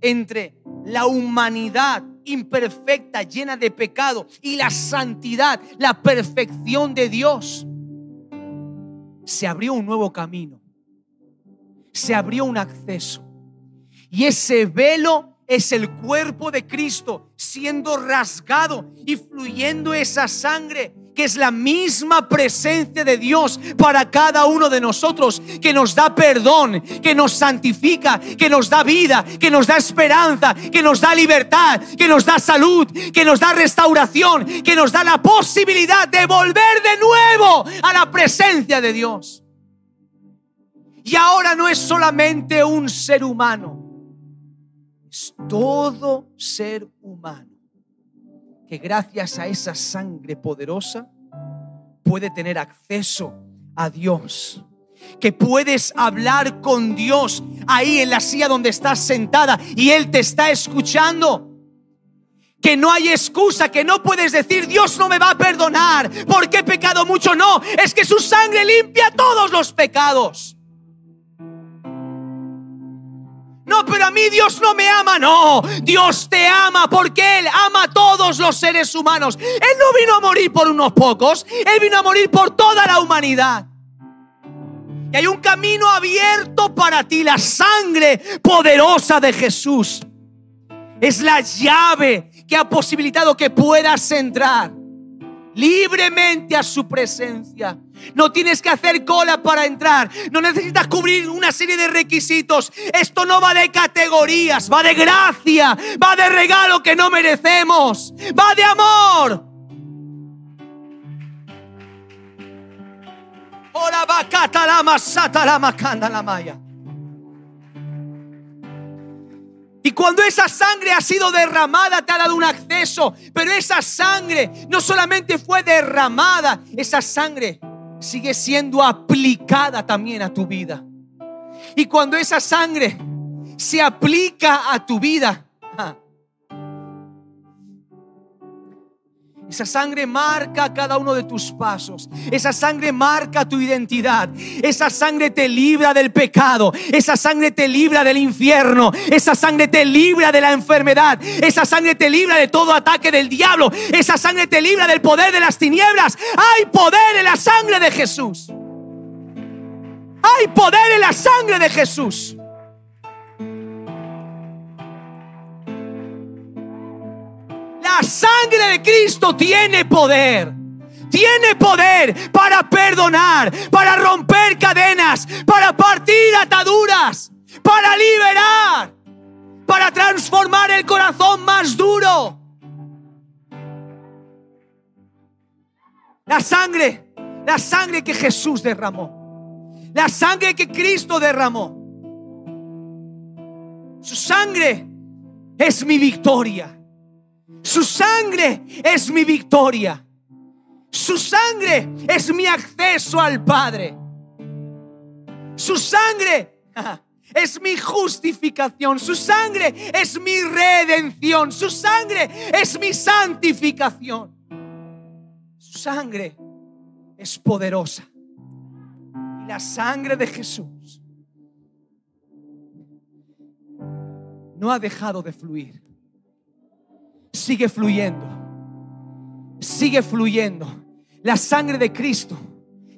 entre la humanidad imperfecta, llena de pecado, y la santidad, la perfección de Dios, se abrió un nuevo camino, se abrió un acceso. Y ese velo es el cuerpo de Cristo siendo rasgado y fluyendo esa sangre es la misma presencia de Dios para cada uno de nosotros, que nos da perdón, que nos santifica, que nos da vida, que nos da esperanza, que nos da libertad, que nos da salud, que nos da restauración, que nos da la posibilidad de volver de nuevo a la presencia de Dios. Y ahora no es solamente un ser humano, es todo ser humano que gracias a esa sangre poderosa puede tener acceso a Dios. Que puedes hablar con Dios ahí en la silla donde estás sentada y Él te está escuchando que no hay excusa, que no puedes decir Dios no me va a perdonar porque he pecado mucho. No, es que su sangre limpia todos los pecados. Pero a mí Dios no me ama. No, Dios te ama porque Él ama a todos los seres humanos. Él no vino a morir por unos pocos, Él vino a morir por toda la humanidad. Y hay un camino abierto para ti, la sangre poderosa de Jesús. Es la llave que ha posibilitado que puedas entrar libremente a su presencia. No tienes que hacer cola para entrar. No necesitas cubrir una serie de requisitos. Esto no va de categorías, va de gracia, va de regalo que no merecemos, va de amor. Y cuando esa sangre ha sido derramada, te ha dado un acceso. Pero esa sangre no solamente fue derramada, esa sangre sigue siendo aplicada también a tu vida. Y cuando esa sangre se aplica a tu vida, Esa sangre marca cada uno de tus pasos. Esa sangre marca tu identidad. Esa sangre te libra del pecado. Esa sangre te libra del infierno. Esa sangre te libra de la enfermedad. Esa sangre te libra de todo ataque del diablo. Esa sangre te libra del poder de las tinieblas. Hay poder en la sangre de Jesús. Hay poder en la sangre de Jesús. La sangre de Cristo tiene poder. Tiene poder para perdonar, para romper cadenas, para partir ataduras, para liberar, para transformar el corazón más duro. La sangre, la sangre que Jesús derramó. La sangre que Cristo derramó. Su sangre es mi victoria. Su sangre es mi victoria. Su sangre es mi acceso al Padre. Su sangre es mi justificación. Su sangre es mi redención. Su sangre es mi santificación. Su sangre es poderosa. Y la sangre de Jesús no ha dejado de fluir sigue fluyendo. Sigue fluyendo. La sangre de Cristo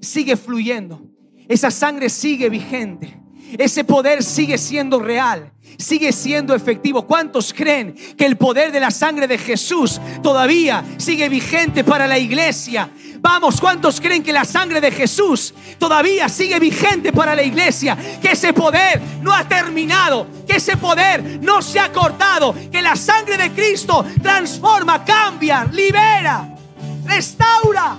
sigue fluyendo. Esa sangre sigue vigente. Ese poder sigue siendo real, sigue siendo efectivo. ¿Cuántos creen que el poder de la sangre de Jesús todavía sigue vigente para la iglesia? Vamos, ¿cuántos creen que la sangre de Jesús todavía sigue vigente para la iglesia? Que ese poder no ha terminado, que ese poder no se ha cortado, que la sangre de Cristo transforma, cambia, libera, restaura.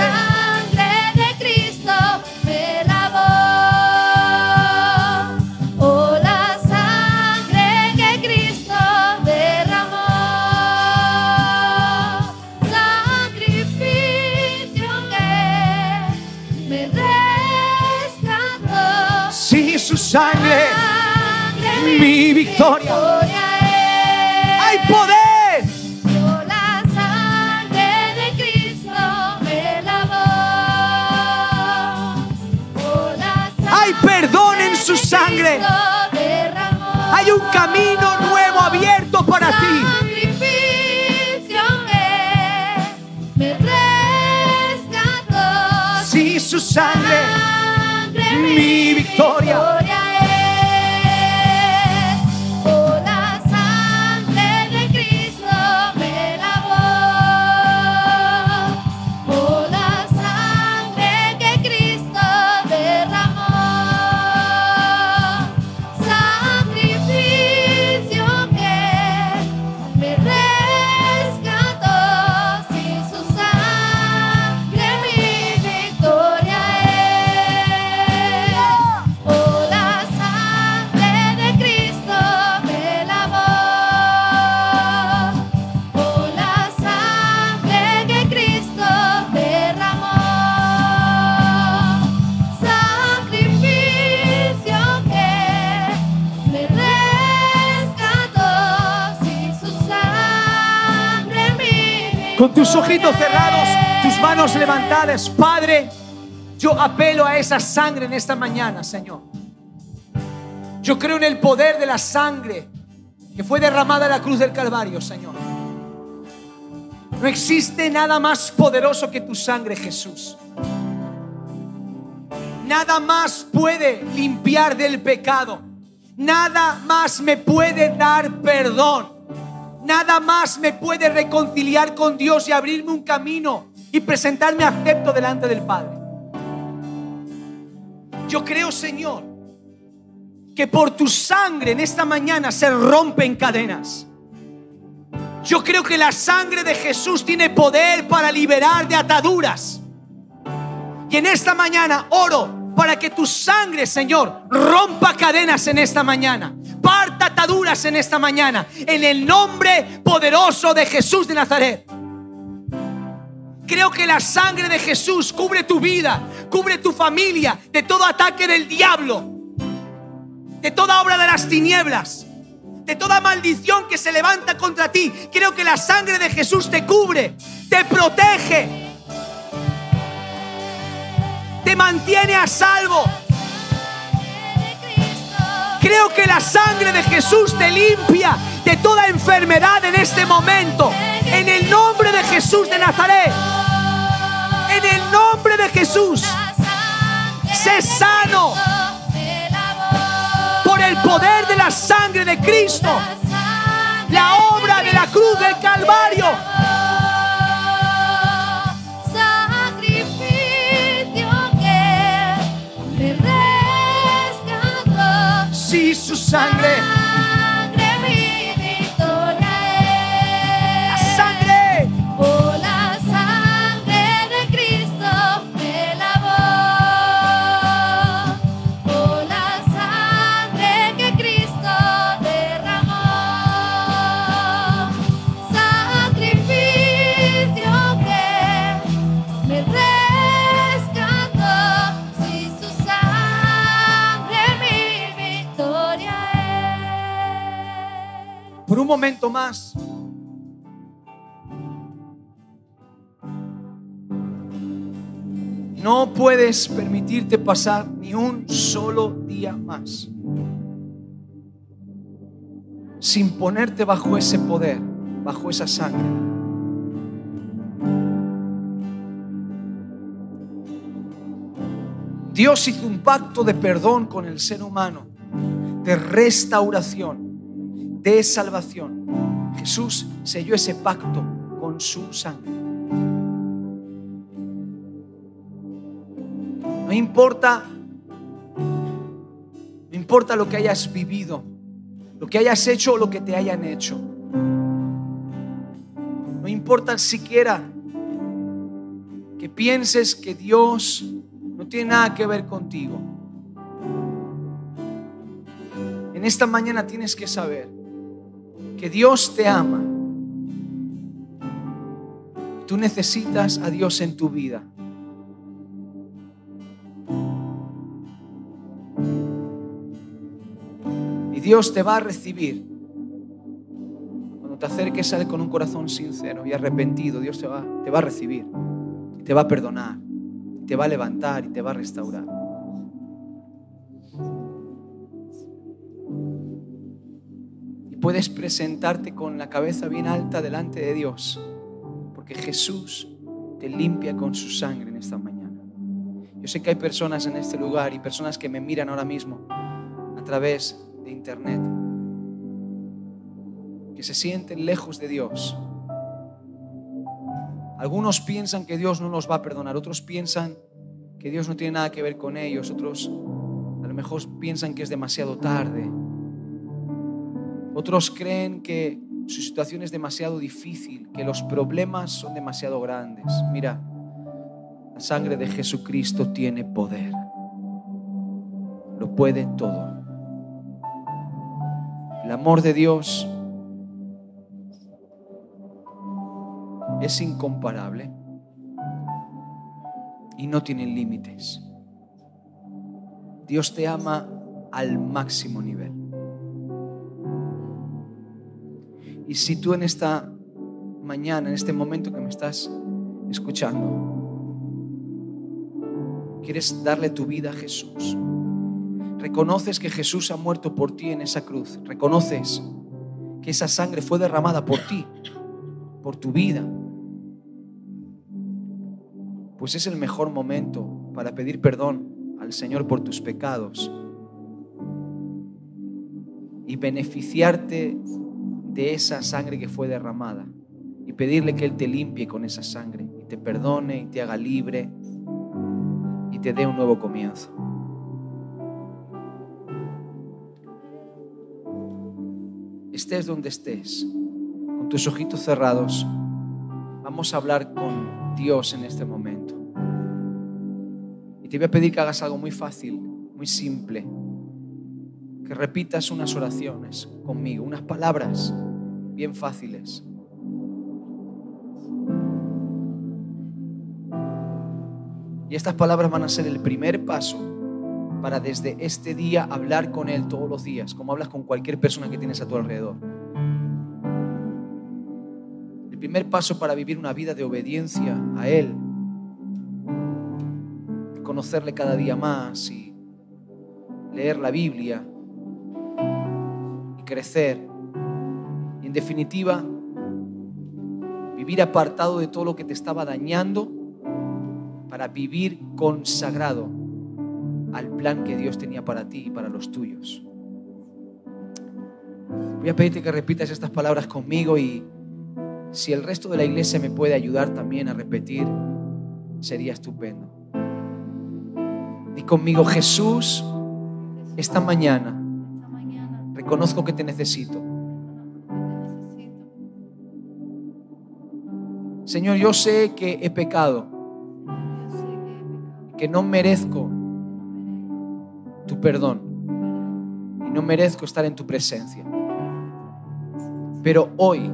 victoria. Hay poder. La sangre de Cristo me lavó. Hay perdón en su sangre. Hay un camino nuevo abierto para ti. Su sangre, mi victoria. Tus ojitos cerrados, tus manos levantadas, Padre, yo apelo a esa sangre en esta mañana, Señor. Yo creo en el poder de la sangre que fue derramada en la cruz del Calvario, Señor. No existe nada más poderoso que tu sangre, Jesús. Nada más puede limpiar del pecado. Nada más me puede dar perdón. Nada más me puede reconciliar con Dios y abrirme un camino y presentarme acepto delante del Padre. Yo creo, Señor, que por tu sangre en esta mañana se rompen cadenas. Yo creo que la sangre de Jesús tiene poder para liberar de ataduras. Y en esta mañana oro para que tu sangre, Señor, rompa cadenas en esta mañana. Parta ataduras en esta mañana. En el nombre poderoso de Jesús de Nazaret. Creo que la sangre de Jesús cubre tu vida, cubre tu familia de todo ataque del diablo, de toda obra de las tinieblas, de toda maldición que se levanta contra ti. Creo que la sangre de Jesús te cubre, te protege, te mantiene a salvo. Creo que la sangre de Jesús te limpia de toda enfermedad en este momento. En el nombre de Jesús de Nazaret. En el nombre de Jesús. Sé sano por el poder de la sangre de Cristo. La obra de la cruz del Calvario. Sangre momento más. No puedes permitirte pasar ni un solo día más sin ponerte bajo ese poder, bajo esa sangre. Dios hizo un pacto de perdón con el ser humano, de restauración, de salvación. Jesús selló ese pacto con su sangre. No importa, no importa lo que hayas vivido, lo que hayas hecho o lo que te hayan hecho. No importa siquiera que pienses que Dios no tiene nada que ver contigo. En esta mañana tienes que saber que Dios te ama. Tú necesitas a Dios en tu vida. Y Dios te va a recibir. Cuando te acerques a Él con un corazón sincero y arrepentido, Dios te va, te va a recibir. Te va a perdonar. Te va a levantar y te va a restaurar. Puedes presentarte con la cabeza bien alta delante de Dios. Porque Jesús te limpia con su sangre en esta mañana. Yo sé que hay personas en este lugar y personas que me miran ahora mismo a través de internet que se sienten lejos de Dios. Algunos piensan que Dios no los va a perdonar, otros piensan que Dios no tiene nada que ver con ellos, otros a lo mejor piensan que es demasiado tarde. Otros creen que su situación es demasiado difícil, que los problemas son demasiado grandes. Mira, la sangre de Jesucristo tiene poder. Lo puede todo. El amor de Dios es incomparable y no tiene límites. Dios te ama al máximo nivel. Y si tú en esta mañana, en este momento que me estás escuchando, quieres darle tu vida a Jesús, reconoces que Jesús ha muerto por ti en esa cruz, reconoces que esa sangre fue derramada por ti, por tu vida, pues es el mejor momento para pedir perdón al Señor por tus pecados y beneficiarte de esa sangre que fue derramada y pedirle que Él te limpie con esa sangre y te perdone y te haga libre y te dé un nuevo comienzo. Estés donde estés, con tus ojitos cerrados, vamos a hablar con Dios en este momento. Y te voy a pedir que hagas algo muy fácil, muy simple, que repitas unas oraciones conmigo, unas palabras bien fáciles. Y estas palabras van a ser el primer paso para desde este día hablar con Él todos los días, como hablas con cualquier persona que tienes a tu alrededor. El primer paso para vivir una vida de obediencia a Él, conocerle cada día más y leer la Biblia crecer. Y en definitiva, vivir apartado de todo lo que te estaba dañando para vivir consagrado al plan que Dios tenía para ti y para los tuyos. Voy a pedirte que repitas estas palabras conmigo y si el resto de la iglesia me puede ayudar también a repetir, sería estupendo. Di conmigo, Jesús, esta mañana reconozco que te necesito. Señor, yo sé que he pecado, que no merezco tu perdón y no merezco estar en tu presencia. Pero hoy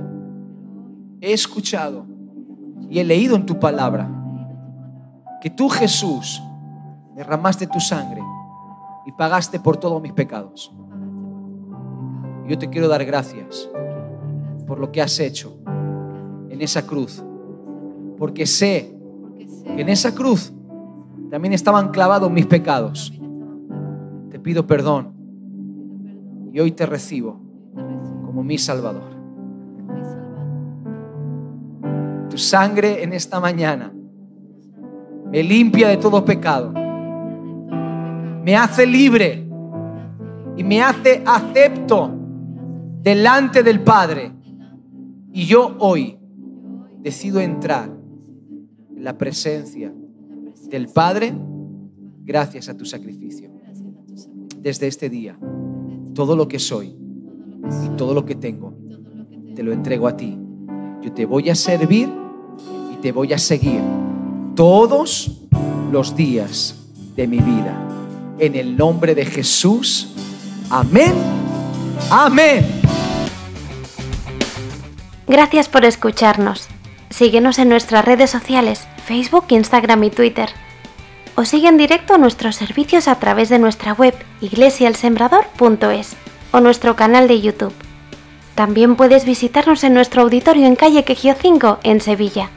he escuchado y he leído en tu palabra que tú Jesús derramaste tu sangre y pagaste por todos mis pecados. Yo te quiero dar gracias por lo que has hecho en esa cruz, porque sé que en esa cruz también estaban clavados mis pecados. Te pido perdón y hoy te recibo como mi Salvador. Tu sangre en esta mañana me limpia de todo pecado, me hace libre y me hace acepto delante del Padre. Y yo hoy decido entrar en la presencia del Padre gracias a tu sacrificio. Desde este día, todo lo que soy y todo lo que tengo, te lo entrego a ti. Yo te voy a servir y te voy a seguir todos los días de mi vida. En el nombre de Jesús. Amén. Amén. Gracias por escucharnos. Síguenos en nuestras redes sociales, Facebook, Instagram y Twitter. O sigue en directo nuestros servicios a través de nuestra web iglesialsembrador.es o nuestro canal de YouTube. También puedes visitarnos en nuestro auditorio en calle Quejío 5 en Sevilla.